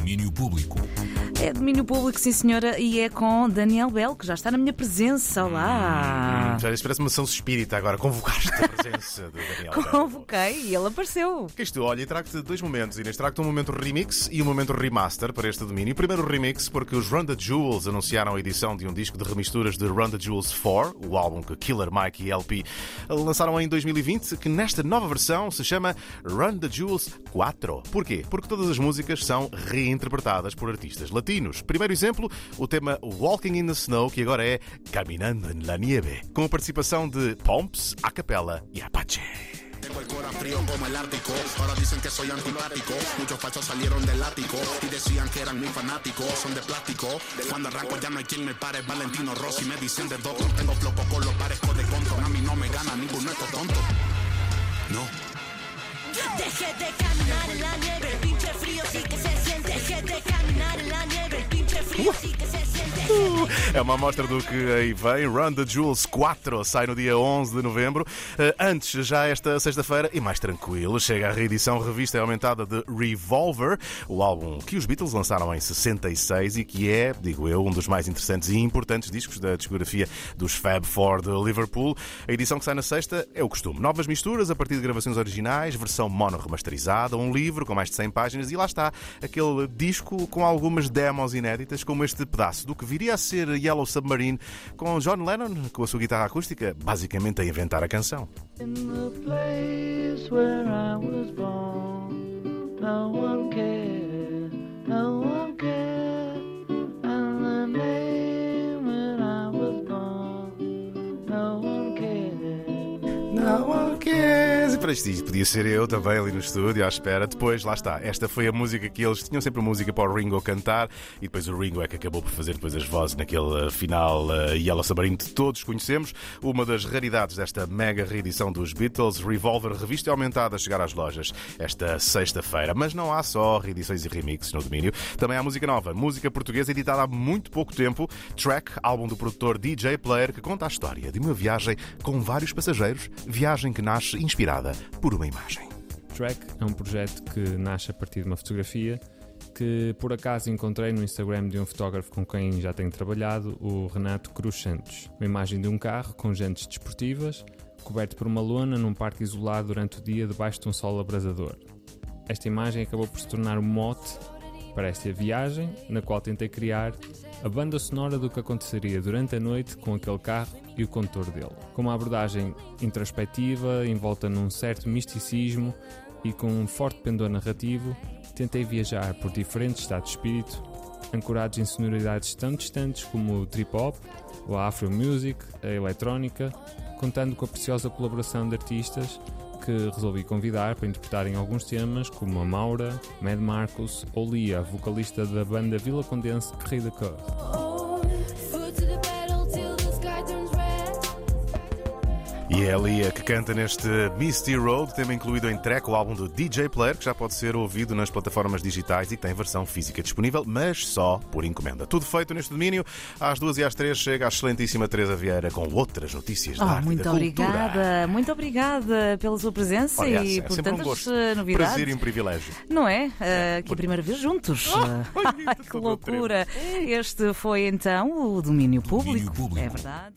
domínio público. É domínio público, sim senhora, e é com Daniel Bell, que já está na minha presença. Olá! Já isso parece uma ação espírita agora, convocaste a presença do Daniel. Convoquei e ele apareceu. Que isto, olha, e trago-te dois momentos, Inês. Trago-te um momento remix e um momento remaster para este domínio. Primeiro o remix, porque os the Jewels anunciaram a edição de um disco de remisturas de the Jewels 4, o álbum que Killer Mike e LP lançaram em 2020, que nesta nova versão se chama the Jewels 4. Porquê? Porque todas as músicas são reinterpretadas por artistas latinos. Primeiro exemplo, o tema Walking in the Snow, que agora é Caminando en la Nieve, com participação de Pomps, a capela e Apache. Tengo el cora frío como el Ártico. Ahora dicen que soy antipático. Muchos falsos salieron del ático y decían que eran mis fanáticos. Son de plástico. Cuando arranco ya no hay quien me pare. Valentino Rossi me dicen de doctor. Tengo flow con los parezco de control. A mí no me gana ninguno estos tonto. No. Deje de caminar en la nieve, el pinche frío sí que se siente. Deje de caminar en la nieve, el pinche frío sí. É uma amostra do que aí vem. Run the Jewels 4 sai no dia 11 de novembro. Eh, Antes, já esta sexta-feira, e mais tranquilo, chega a reedição revista e aumentada de Revolver, o álbum que os Beatles lançaram em 66 e que é, digo eu, um dos mais interessantes e importantes discos da discografia dos Fab Four de Liverpool. A edição que sai na sexta é o costume. Novas misturas a partir de gravações originais, versão mono remasterizada, um livro com mais de 100 páginas e lá está aquele disco com algumas demos inéditas, como este pedaço do que viria a ser Yellow Submarine, com John Lennon, com a sua guitarra acústica, basicamente a inventar a canção. In the place where I was born, no para isto podia ser eu também ali no estúdio à espera. Depois, lá está. Esta foi a música que eles tinham sempre música para o Ringo cantar e depois o Ringo é que acabou por fazer depois as vozes naquele uh, final uh, Yellow Submarine que todos conhecemos. Uma das raridades desta mega reedição dos Beatles, Revolver, revista aumentada a chegar às lojas esta sexta-feira. Mas não há só reedições e remixes no domínio. Também há música nova, música portuguesa editada há muito pouco tempo. Track, álbum do produtor DJ Player, que conta a história de uma viagem com vários passageiros, viagem que nasce inspirada por uma imagem. Track é um projeto que nasce a partir de uma fotografia que por acaso encontrei no Instagram de um fotógrafo com quem já tenho trabalhado, o Renato Cruz Santos. Uma imagem de um carro com jantes desportivas, coberto por uma lona num parque isolado durante o dia debaixo de um sol abrasador. Esta imagem acabou por se tornar um mote para esta viagem, na qual tentei criar a banda sonora do que aconteceria durante a noite com aquele carro e o condutor dele. Com uma abordagem introspectiva, envolta num certo misticismo e com um forte pendor narrativo, tentei viajar por diferentes estados de espírito, ancorados em sonoridades tão distantes como o trip-hop, o afro music, a eletrónica, contando com a preciosa colaboração de artistas que resolvi convidar para interpretarem alguns temas, como a Maura, Mad Marcos ou Lia, vocalista da banda Vila Condense Rei da Cor. E é a Lia que canta neste Misty Road, tema incluído em track, o álbum do DJ Player, que já pode ser ouvido nas plataformas digitais e tem versão física disponível, mas só por encomenda. Tudo feito neste domínio. Às duas e às três chega a excelentíssima Teresa Vieira com outras notícias da Oh, arte muito da cultura. obrigada, muito obrigada pela sua presença Aliás, e é por um tantas gosto. eh, novidades. Prazer e um privilégio. Não é? Eh, que a primeira vez juntos. Ai, que loucura! Este foi então o domínio público. público. É verdade.